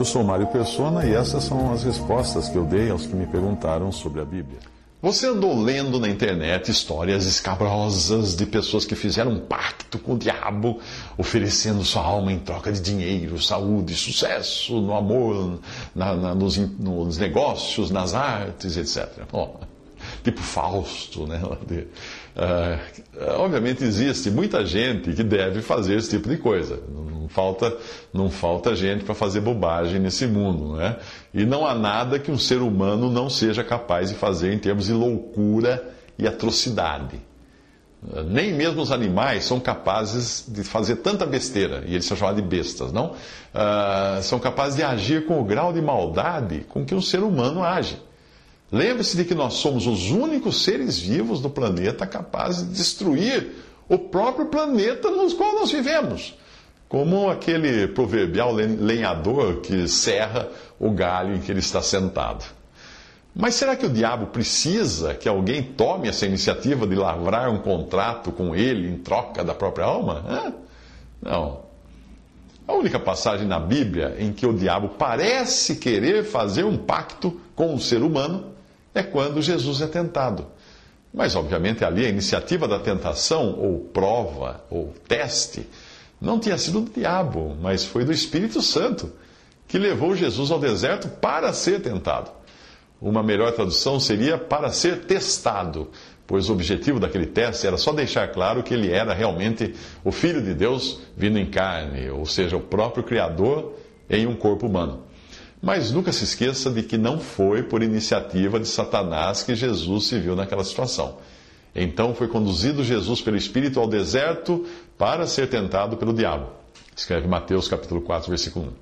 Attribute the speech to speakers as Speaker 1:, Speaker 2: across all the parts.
Speaker 1: Eu sou Mário Persona e essas são as respostas que eu dei aos que me perguntaram sobre a Bíblia.
Speaker 2: Você andou lendo na internet histórias escabrosas de pessoas que fizeram um pacto com o diabo, oferecendo sua alma em troca de dinheiro, saúde, sucesso no amor, na, na, nos, nos, negócios, nas artes, etc. tipo Fausto, né? Uh, obviamente existe muita gente que deve fazer esse tipo de coisa. Não falta, não falta gente para fazer bobagem nesse mundo, né? E não há nada que um ser humano não seja capaz de fazer em termos de loucura e atrocidade. Nem mesmo os animais são capazes de fazer tanta besteira, e eles são chamados de bestas, não? Uh, são capazes de agir com o grau de maldade com que um ser humano age. Lembre-se de que nós somos os únicos seres vivos do planeta capazes de destruir o próprio planeta no qual nós vivemos. Como aquele proverbial lenhador que serra o galho em que ele está sentado. Mas será que o diabo precisa que alguém tome essa iniciativa de lavrar um contrato com ele em troca da própria alma? Hã? Não. A única passagem na Bíblia em que o diabo parece querer fazer um pacto com o ser humano é quando Jesus é tentado. Mas, obviamente, ali a iniciativa da tentação, ou prova, ou teste, não tinha sido do diabo, mas foi do Espírito Santo, que levou Jesus ao deserto para ser tentado. Uma melhor tradução seria para ser testado, pois o objetivo daquele teste era só deixar claro que ele era realmente o Filho de Deus vindo em carne, ou seja, o próprio Criador em um corpo humano. Mas nunca se esqueça de que não foi por iniciativa de Satanás que Jesus se viu naquela situação. Então foi conduzido Jesus pelo Espírito ao deserto para ser tentado pelo diabo. Escreve Mateus capítulo 4, versículo 1.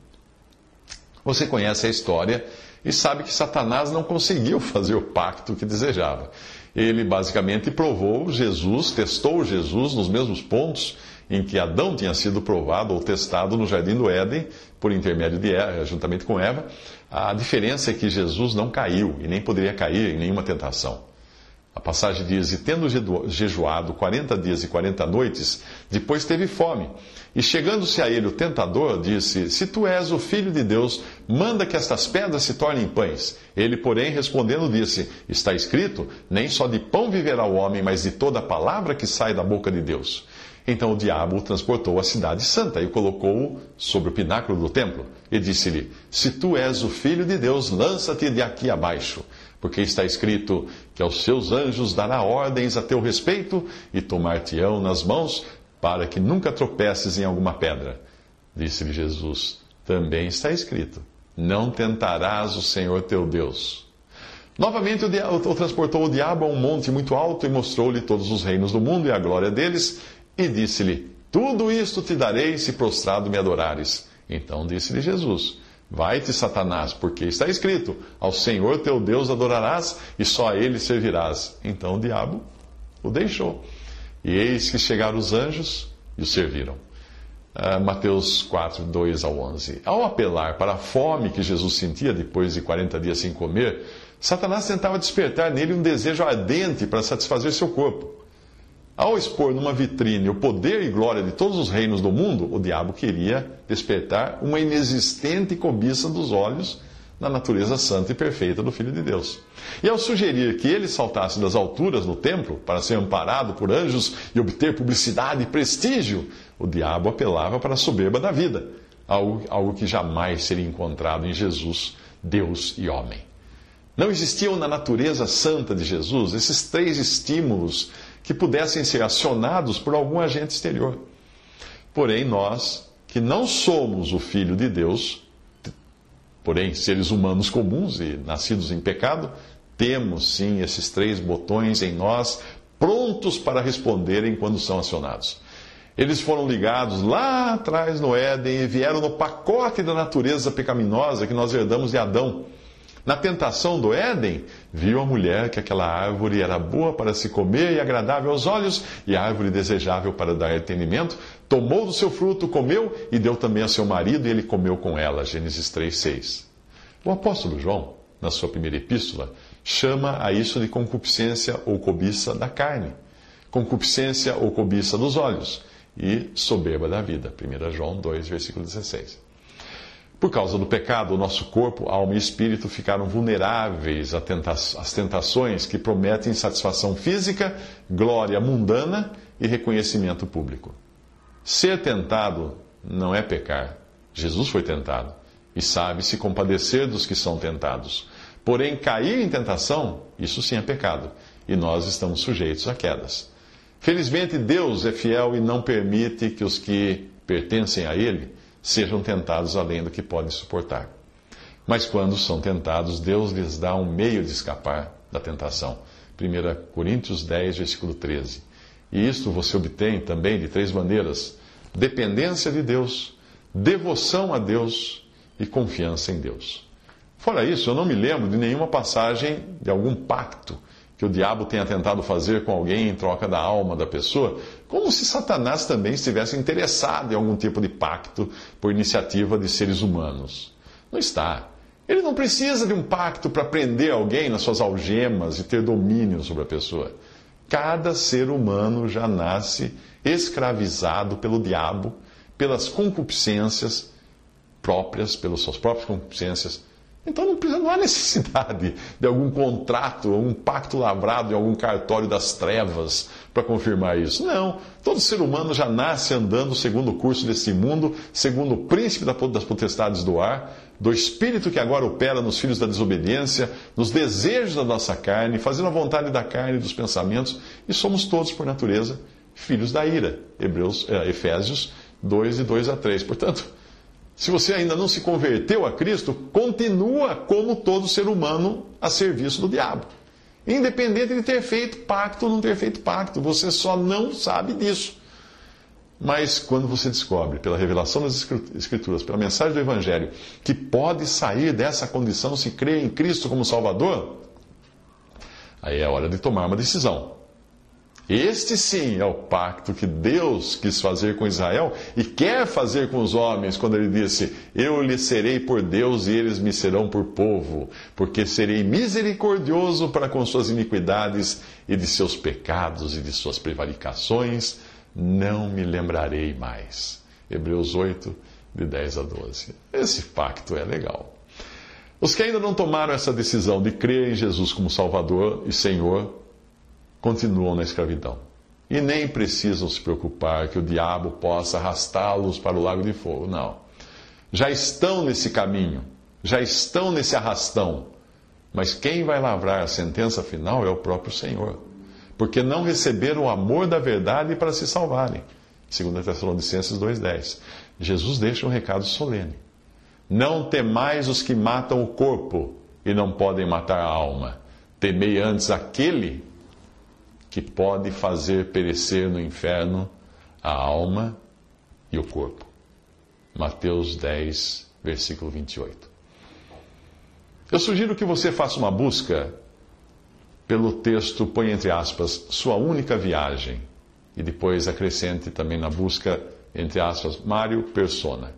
Speaker 2: Você conhece a história e sabe que Satanás não conseguiu fazer o pacto que desejava. Ele basicamente provou Jesus, testou Jesus nos mesmos pontos em que Adão tinha sido provado ou testado no jardim do Éden, por intermédio de Eva, juntamente com Eva. A diferença é que Jesus não caiu e nem poderia cair em nenhuma tentação. A passagem diz: E tendo jejuado quarenta dias e quarenta noites, depois teve fome. E chegando-se a ele o tentador, disse: Se tu és o filho de Deus, manda que estas pedras se tornem pães. Ele, porém, respondendo, disse: Está escrito: Nem só de pão viverá o homem, mas de toda a palavra que sai da boca de Deus. Então o diabo o transportou à cidade santa e o colocou sobre o pináculo do templo. E disse-lhe: Se tu és o filho de Deus, lança-te de aqui abaixo. Porque está escrito que aos seus anjos dará ordens a teu respeito e tomar-te-ão nas mãos para que nunca tropeces em alguma pedra. Disse-lhe Jesus: Também está escrito: Não tentarás o Senhor teu Deus. Novamente o, o transportou o diabo a um monte muito alto e mostrou-lhe todos os reinos do mundo e a glória deles e disse-lhe: Tudo isto te darei se prostrado me adorares. Então disse-lhe Jesus: Vai-te, Satanás, porque está escrito: Ao Senhor teu Deus adorarás e só a ele servirás. Então o diabo o deixou. E eis que chegaram os anjos e o serviram. Uh, Mateus 4, 2 ao 11. Ao apelar para a fome que Jesus sentia depois de 40 dias sem comer, Satanás tentava despertar nele um desejo ardente para satisfazer seu corpo. Ao expor numa vitrine o poder e glória de todos os reinos do mundo, o diabo queria despertar uma inexistente cobiça dos olhos na natureza santa e perfeita do Filho de Deus. E ao sugerir que ele saltasse das alturas no templo para ser amparado por anjos e obter publicidade e prestígio, o diabo apelava para a soberba da vida, algo, algo que jamais seria encontrado em Jesus, Deus e homem. Não existiam na natureza santa de Jesus esses três estímulos que pudessem ser acionados por algum agente exterior. Porém, nós, que não somos o Filho de Deus, porém seres humanos comuns e nascidos em pecado, temos sim esses três botões em nós, prontos para responderem quando são acionados. Eles foram ligados lá atrás no Éden e vieram no pacote da natureza pecaminosa que nós herdamos de Adão. Na tentação do Éden, viu a mulher que aquela árvore era boa para se comer e agradável aos olhos, e árvore desejável para dar entendimento, tomou do seu fruto, comeu e deu também a seu marido, e ele comeu com ela. Gênesis 3,6. O apóstolo João, na sua primeira epístola, chama a isso de concupiscência ou cobiça da carne, concupiscência ou cobiça dos olhos e soberba da vida. 1 João 2, versículo 16. Por causa do pecado, o nosso corpo, alma e espírito ficaram vulneráveis às tentações que prometem satisfação física, glória mundana e reconhecimento público. Ser tentado não é pecar. Jesus foi tentado e sabe se compadecer dos que são tentados. Porém, cair em tentação, isso sim é pecado, e nós estamos sujeitos a quedas. Felizmente, Deus é fiel e não permite que os que pertencem a Ele sejam tentados além do que podem suportar. Mas quando são tentados, Deus lhes dá um meio de escapar da tentação. 1 Coríntios 10, versículo 13. E isto você obtém também de três maneiras: dependência de Deus, devoção a Deus e confiança em Deus. Fora isso, eu não me lembro de nenhuma passagem de algum pacto que o diabo tenha tentado fazer com alguém em troca da alma da pessoa, como se Satanás também estivesse interessado em algum tipo de pacto por iniciativa de seres humanos. Não está. Ele não precisa de um pacto para prender alguém nas suas algemas e ter domínio sobre a pessoa. Cada ser humano já nasce escravizado pelo diabo, pelas concupiscências próprias, pelas suas próprias concupiscências então não, precisa, não há necessidade de algum contrato, um pacto lavrado em algum cartório das trevas para confirmar isso. Não. Todo ser humano já nasce andando segundo o curso desse mundo, segundo o príncipe das potestades do ar, do espírito que agora opera nos filhos da desobediência, nos desejos da nossa carne, fazendo a vontade da carne e dos pensamentos, e somos todos, por natureza, filhos da ira. Hebreus, eh, Efésios 2, de 2 a 3. Portanto, se você ainda não se converteu a Cristo, continua como todo ser humano a serviço do diabo. Independente de ter feito pacto ou não ter feito pacto, você só não sabe disso. Mas quando você descobre, pela revelação das Escrituras, pela mensagem do Evangelho, que pode sair dessa condição se crê em Cristo como Salvador, aí é hora de tomar uma decisão. Este sim é o pacto que Deus quis fazer com Israel e quer fazer com os homens, quando ele disse: Eu lhes serei por Deus e eles me serão por povo, porque serei misericordioso para com suas iniquidades e de seus pecados e de suas prevaricações, não me lembrarei mais. Hebreus 8, de 10 a 12. Esse pacto é legal. Os que ainda não tomaram essa decisão de crer em Jesus como Salvador e Senhor, continuam na escravidão. E nem precisam se preocupar que o diabo possa arrastá-los para o lago de fogo. Não. Já estão nesse caminho, já estão nesse arrastão. Mas quem vai lavrar a sentença final é o próprio Senhor. Porque não receberam o amor da verdade para se salvarem. 2 Tessalonicenses 2,10. Jesus deixa um recado solene. Não temais os que matam o corpo e não podem matar a alma. Temei antes aquele que pode fazer perecer no inferno a alma e o corpo. Mateus 10, versículo 28. Eu sugiro que você faça uma busca pelo texto, põe entre aspas, sua única viagem, e depois acrescente também na busca, entre aspas, Mário Persona.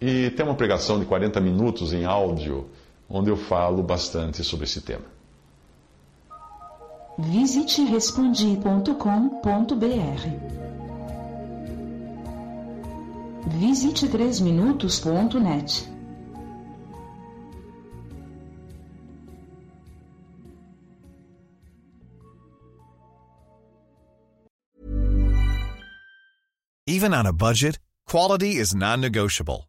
Speaker 2: E tem uma pregação de 40 minutos em áudio, onde eu falo bastante sobre esse tema.
Speaker 3: Visite respondi.com.br. Visite 3minutos.net.
Speaker 4: Even on a budget, quality is non-negotiable.